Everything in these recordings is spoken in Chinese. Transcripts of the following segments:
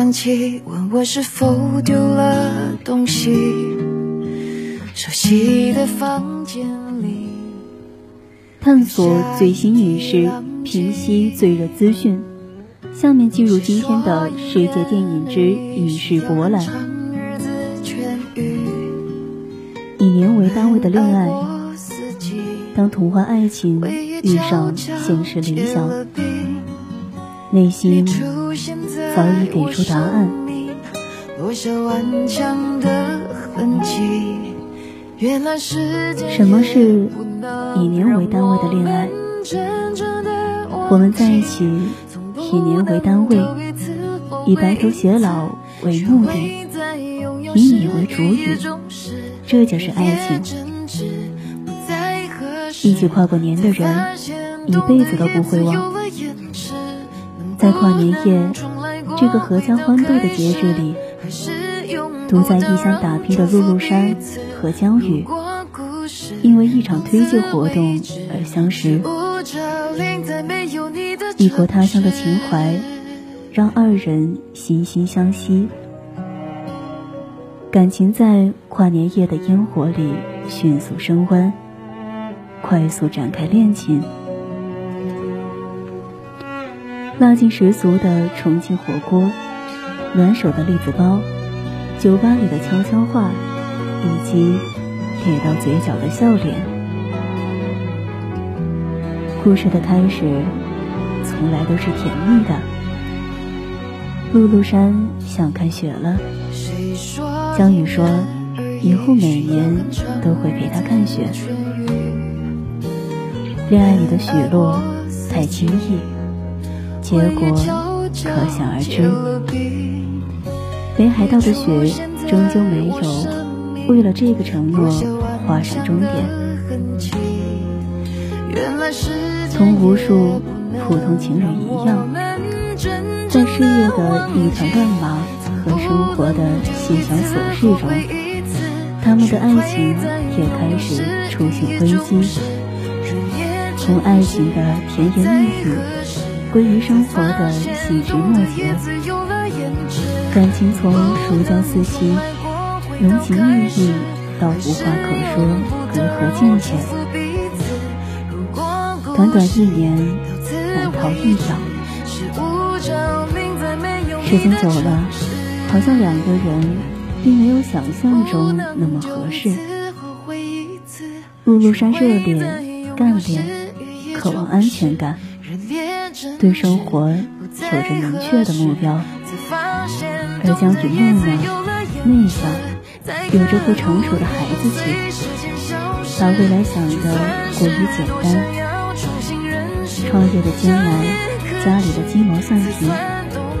电话声响起，问我是否丢了东西。熟悉的房间里，探索最新影视，平息最热资讯。下面进入今天的世界电影之影视博览。以年为单位的恋爱，当童话爱情遇上现实理想，内心。早已给出答案。什么是以年为单位的恋爱？我们在一起，以年为单位，以白头偕老为目的，以你为主语，这就是爱情。一起跨过年的人，一辈子都不会忘。在跨年夜。这个阖家欢度的节日里，独在异乡打拼的露露山和江宇，因为一场推介活动而相识。异国他乡的情怀，让二人惺惺相惜。感情在跨年夜的烟火里迅速升温，快速展开恋情。辣劲十足的重庆火锅，暖手的栗子包，酒吧里的悄悄话，以及咧到嘴角的笑脸。故事的开始，从来都是甜蜜的。露露山想看雪了，江雨说，以后每年都会陪他看雪。恋爱里的许诺太轻易。结果可想而知，北海道的雪终究没有为了这个承诺画上终点。从无数普通情侣一样，在事业的一团乱麻和生活的细小琐事中，他们的爱情也开始出现危机。从爱情的甜言蜜语。归于生活的细枝末节，感情从熟交似漆、浓情蜜意到无话可说、隔阂渐浅，短短一年难逃一秒。时间久了，好像两个人并没有想象中那么合适。陆路山热烈、干练，渴望安全感。对生活有着明确的目标，而江雨木讷、内向，有着不成熟的孩子气，把未来想得过于简单。创业的艰难，家里的鸡毛蒜皮，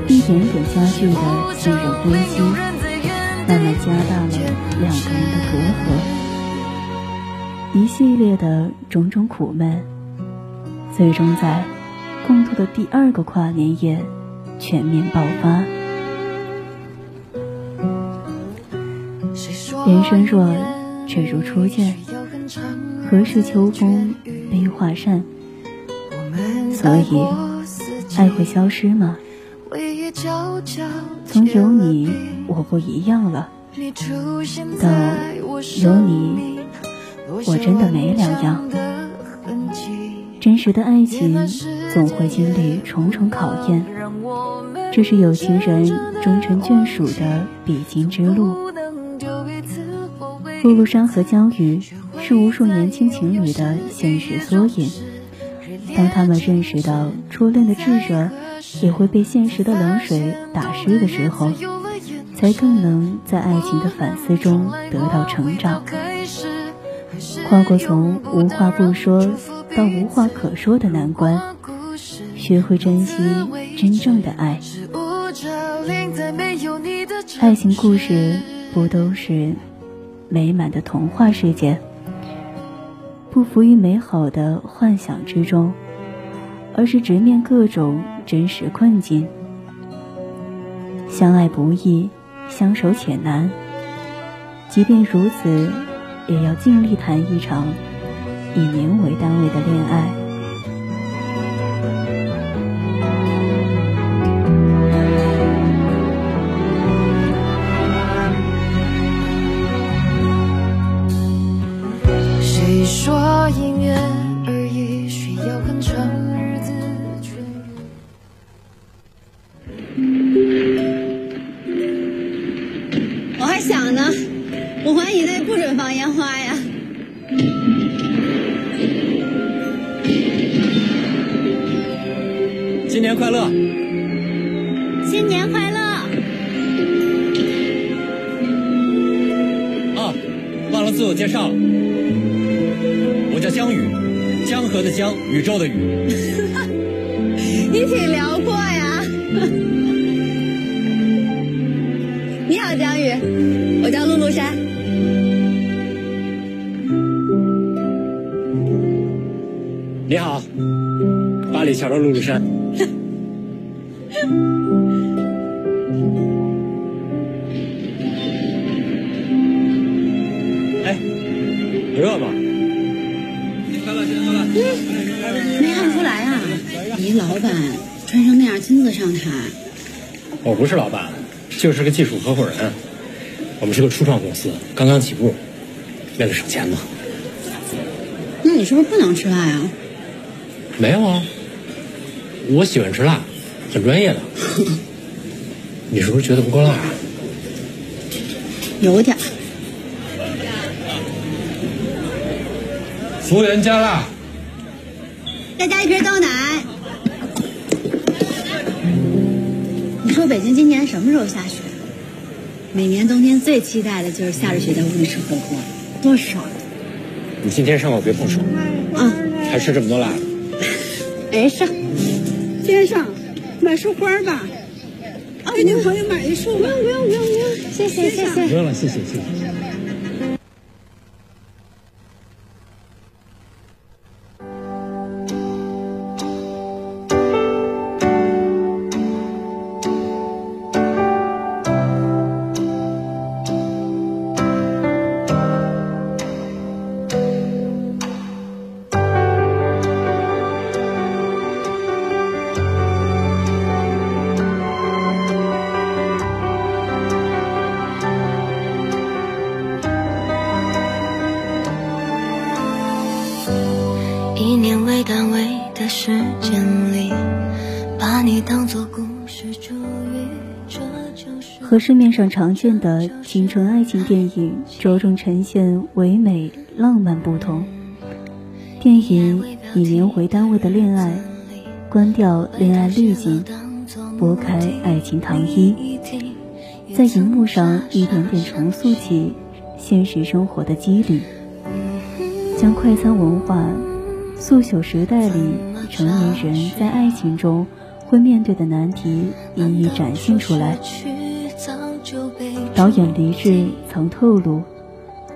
一点点加剧的信任危机，慢慢加大了两个人的隔阂。一系列的种种苦闷，最终在。共度的第二个跨年夜全面爆发。人生若只如初见，何事秋风悲画扇？所以，爱会消失吗？从有你我不一样了，到有你我真的没两样。真实的爱情总会经历重重考验，这是有情人终成眷属的必经之路。陆路山和江鱼是无数年轻情侣的现实缩影。当他们认识到初恋的炙热也会被现实的冷水打湿的时候，才更能在爱情的反思中得到成长，跨过从无话不说。到无话可说的难关，学会珍惜真正的爱。爱情故事不都是美满的童话世界？不浮于美好的幻想之中，而是直面各种真实困境。相爱不易，相守且难。即便如此，也要尽力谈一场。以年为单位的恋爱。我还想呢，我怀疑那不准放烟花呀。新年快乐！新年快乐！啊，忘了自我介绍了，我叫江宇，江河的江，宇宙的宇。你挺辽阔呀。桥的陆陆山。哎，热吗？新年快乐，新年快乐！没看出来啊，你老板穿成那样亲自上台。我不是老板，就是个技术合伙人。我们是个初创公司，刚刚起步，为了省钱嘛。那你是不是不能吃辣呀？没有啊，我喜欢吃辣，很专业的。你是不是觉得不够辣？有点。服务员加辣。再加一瓶豆奶。你说北京今年什么时候下雪？每年冬天最期待的就是下着雪在屋里吃火锅，多爽！你今天上午别碰手。啊。还吃这么多辣？没事。先生，买束花吧。给您朋友买一束。不用不用不用不用，谢谢谢谢。不用了，谢谢谢谢。和市面上常见的青春爱情电影着重呈现唯美浪漫不同。电影以年为单位的恋爱，关掉恋爱滤镜，拨开爱情糖衣，在荧幕上一点点重塑起现实生活的机理，将快餐文化。速朽时代里，成年人在爱情中会面对的难题一一展现出来。导演黎智曾透露，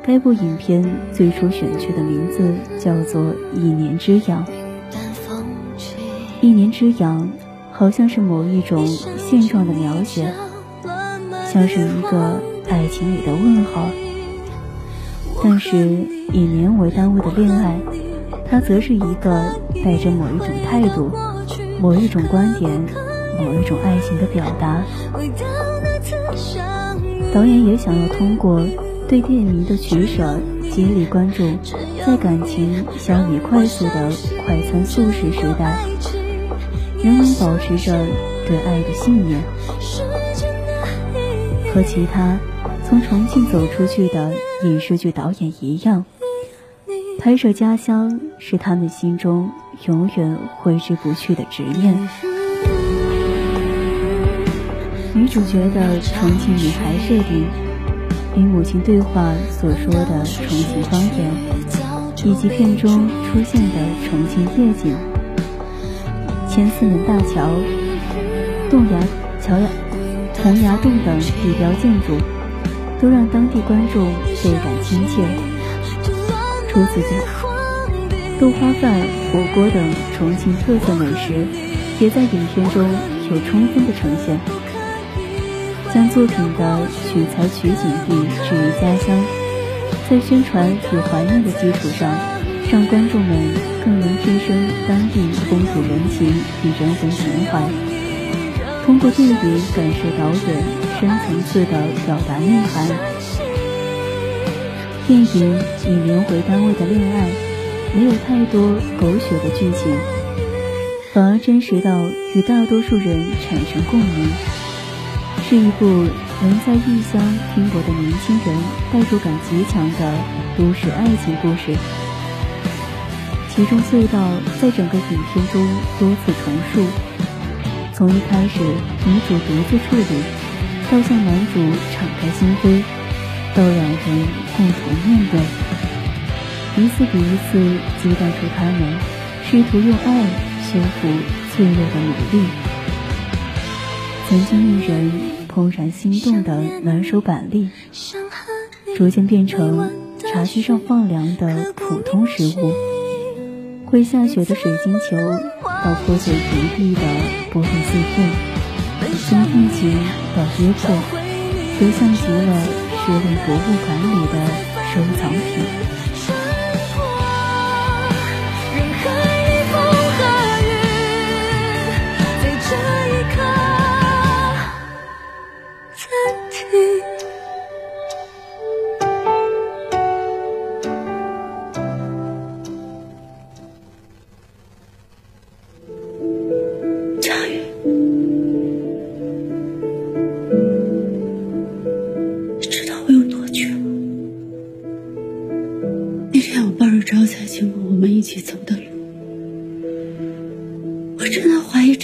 该部影片最初选取的名字叫做《一年之痒》。一年之痒，好像是某一种现状的描写，像是一个爱情里的问号。但是以年为单位的恋爱。它则是一个带着某一种态度、某一种观点、某一种爱情的表达。导演也想要通过对电影的取舍，激励观众在感情消弭快速的快餐速食时代，仍能保持着对爱的信念。和其他从重庆走出去的影视剧导演一样。拍摄家乡是他们心中永远挥之不去的执念。女主角的重庆女孩设定，与母亲对话所说的重庆方言，以及片中出现的重庆夜景、前四门大桥、洞崖桥崖、洪崖洞等地标建筑，都让当地观众倍感亲切。除此之外，豆花饭、火锅等重庆特色美食，也在影片中有充分的呈现，将作品的取材取景地置于家乡，在宣传与怀念的基础上，让观众们更能置身当地风土人情与人文情怀，通过电影感受导演深层次的表达内涵。电影以年为单位的恋爱，没有太多狗血的剧情，反而真实到与大多数人产生共鸣，是一部能在异乡拼搏的年轻人代入感极强的都市爱情故事。其中隧道在整个影片中多次重述，从一开始女主独自处理，到向男主敞开心扉，到两人共同面对，一次比一次激荡出他们试图用爱修复脆弱的努力。曾经令人怦然心动的暖手板栗，逐渐变成茶几上放凉的普通食物。会下雪的水晶球，到破碎平地的玻璃碎片，从疫情到约会，都像极了失恋博物馆里的收藏品。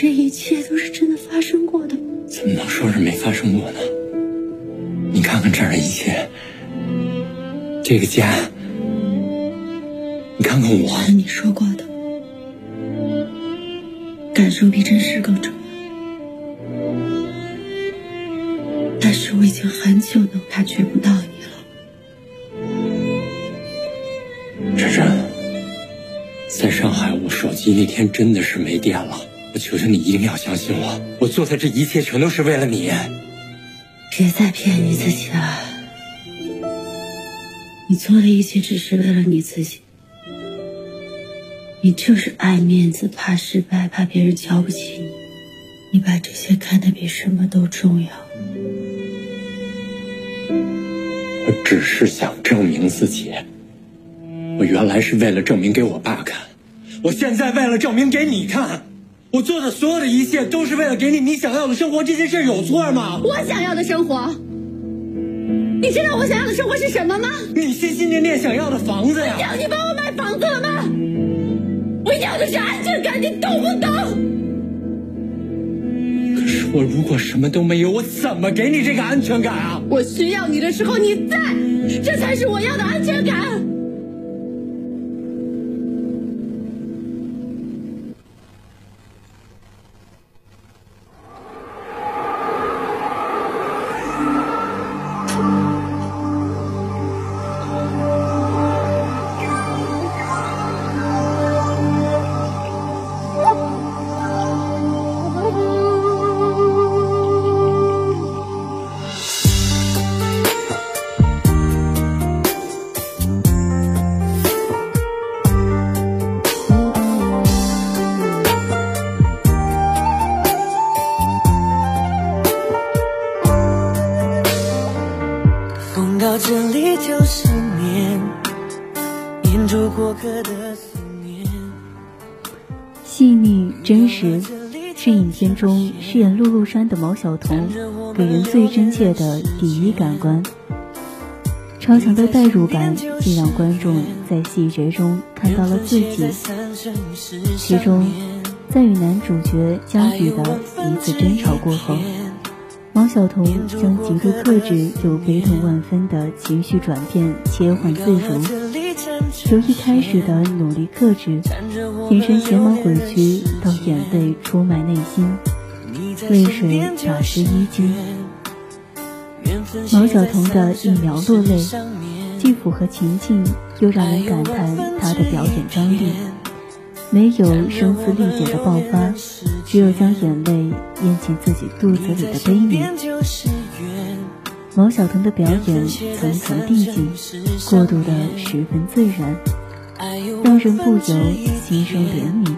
这一切都是真的发生过的。怎么能说是没发生过呢？你看看这儿的一切，这个家，你看看我。是你说过的，感受比真实更重要。那天真的是没电了。我求求你一定要相信我，我做的这一切全都是为了你。别再骗你自己了。你做的一切只是为了你自己，你就是爱面子，怕失败，怕别人瞧不起你，你把这些看得比什么都重要。我只是想证明自己，我原来是为了证明给我爸看，我现在为了证明给你看，我做的所有的一切都是为了给你你想要的生活，这件事有错吗？我想要的生活。你知道我想要的生活是什么吗？你心心念念想要的房子呀！要你帮我买房子了吗？我要的是安全感，你懂不懂？可是我如果什么都没有，我怎么给你这个安全感啊？我需要你的时候你在，这才是我要的安全感。细腻真实，是影片中饰演陆陆山的毛晓彤给人最真切的第一感官。超强的代入感，竟让观众在细节中看到了自己。其中，在与男主角江宇的一次争吵过后，毛晓彤将极度克制又悲痛万分的情绪转变切换自如。由一开始的努力克制，眼神写满委屈，到眼泪出卖内心，泪水打湿衣襟。毛晓彤的一秒落泪，既符合情境，又让人感叹她的表演张力。没有声嘶力竭的爆发，只有将眼泪咽进自己肚子里的悲悯。毛晓彤的表演层层递进，过渡的十分自然，让人不由心生怜悯。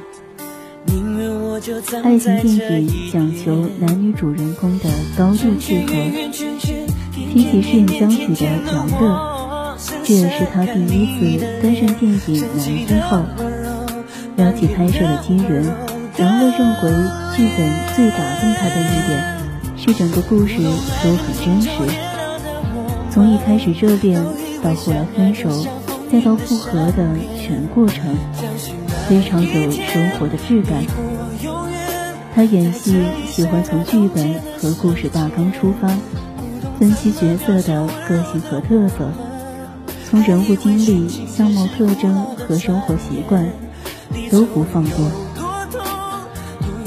爱情电影讲求男女主人公的高度契合。提起饰演江宇的杨乐，这也是他第一次登上电影男一号。聊起拍摄的机缘，杨乐认为剧本最打动他的一点。是整个故事都很真实，从一开始热恋到后来分手，再到复合的全过程，非常有生活的质感。他演戏喜欢从剧本和故事大纲出发，分析角色的个性和特色，从人物经历、相貌特征和生活习惯都不放过。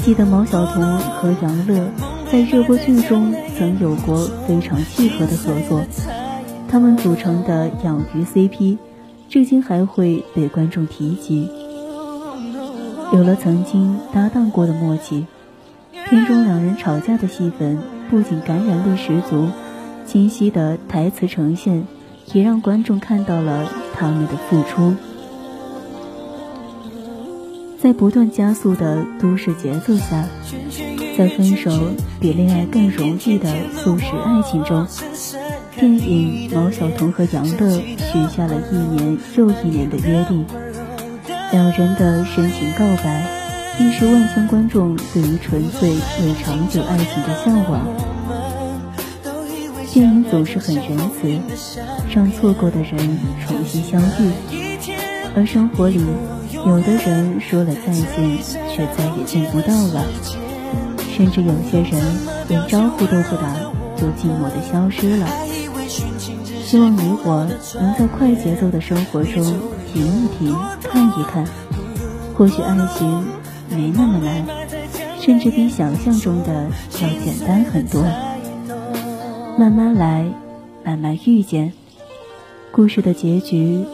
记得毛晓彤和杨乐在热播剧中曾有过非常契合的合作，他们组成的养鱼 CP，至今还会被观众提及。有了曾经搭档过的默契。片中两人吵架的戏份不仅感染力十足，清晰的台词呈现也让观众看到了他们的付出。在不断加速的都市节奏下，在分手比恋爱更容易的速食爱情中，电影毛晓彤和杨乐许下了一年又一年的约定，两人的深情告白。亦是万千观众对于纯粹又长久爱情的向往。电影总是很仁慈，让错过的人重新相遇。而生活里，有的人说了再见，却再也见不到了；甚至有些人连招呼都不打，就寂寞的消失了。希望你我能在快节奏的生活中停一停，看一看，或许爱情。没那么难，甚至比想象中的要简单很多。慢慢来，慢慢遇见，故事的结局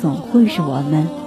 总会是我们。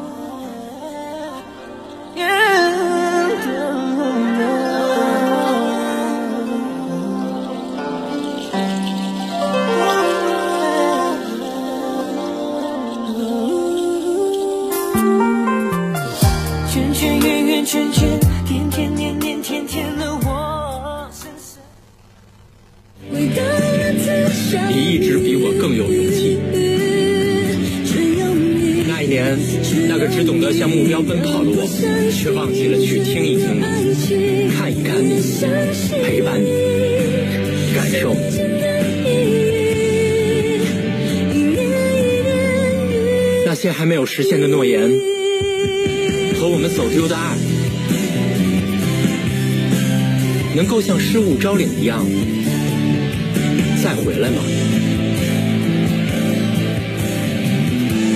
实现的诺言，和我们走丢的爱，能够像失物招领一样再回来吗？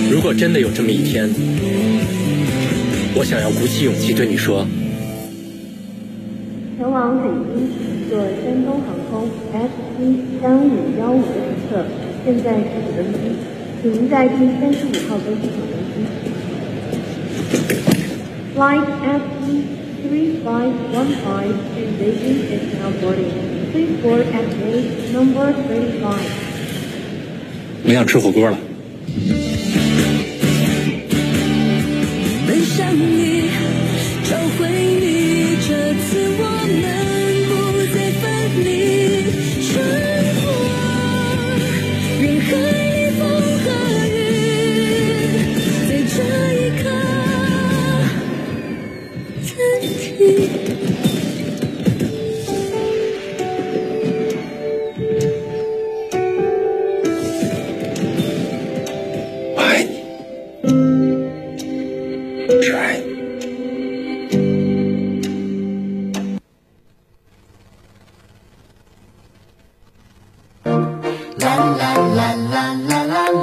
如果真的有这么一天，我想要鼓起勇气对你说：前往北京坐山东航空 F 七三五幺五的乘客，现在开始登机，请您在第三十五号登机口。Flight F 七 three five one five to Beijing is now boarding. Please board at gate number thirty five. 我想吃火锅了。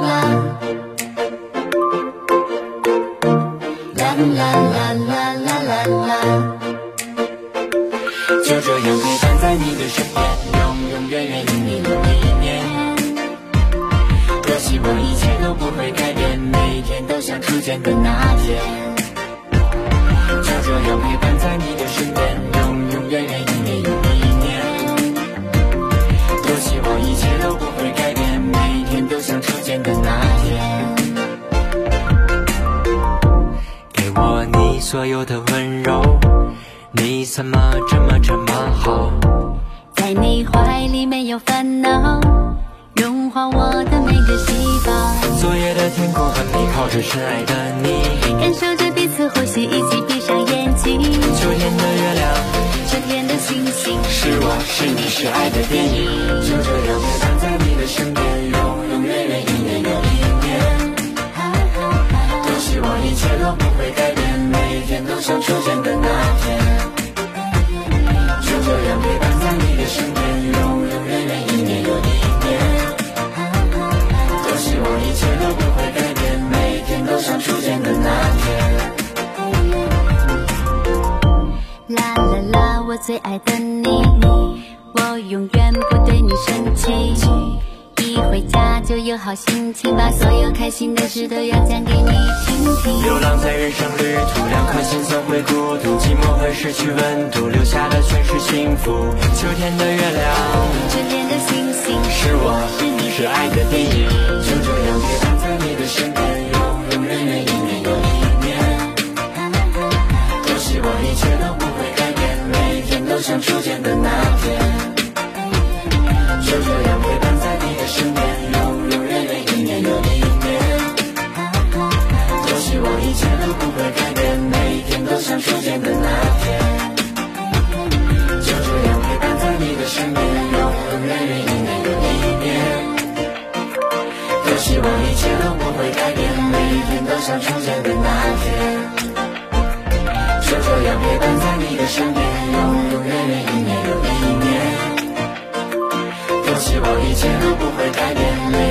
啦啦啦啦啦啦啦，就这样陪伴在你的身边，永永远远，一年又一年。多希望一切都不会改变，每天都像初见的那天。所有的温柔，你怎么这么这么好？在你怀里没有烦恼，融化我的每个细胞。昨夜的天空和你，靠着深爱的你，感受着彼此呼吸，一起闭上眼睛。秋天的月亮，春天的星星，是我是你是爱的电影，就这样陪伴在你的身边，都想初见的那天就这样陪伴在你的身边永永远远一年又一年多希望一切都不会改变每天都想初见的那天啦啦啦我最爱的你我永远不对你生气。一回家就有好心情，把所有开心的事都要讲给你听听。流浪在人生旅途，两颗心总会孤独，寂寞会失去温度，留下的全是幸福。秋天的月亮，春天的星星，是我，是你，是爱的定义。就这样陪伴在你的身边，永永远远，一年又一年。多希望一切都不会改变，每天都像初见的那天。的那天。就这样陪伴在你的身边，永永远远，一年又一年。多希望一切都不会改变，每一天都像初见的那天。就这样陪伴在你的身边，永永远远，一年又一年。多希望一切都不会改变。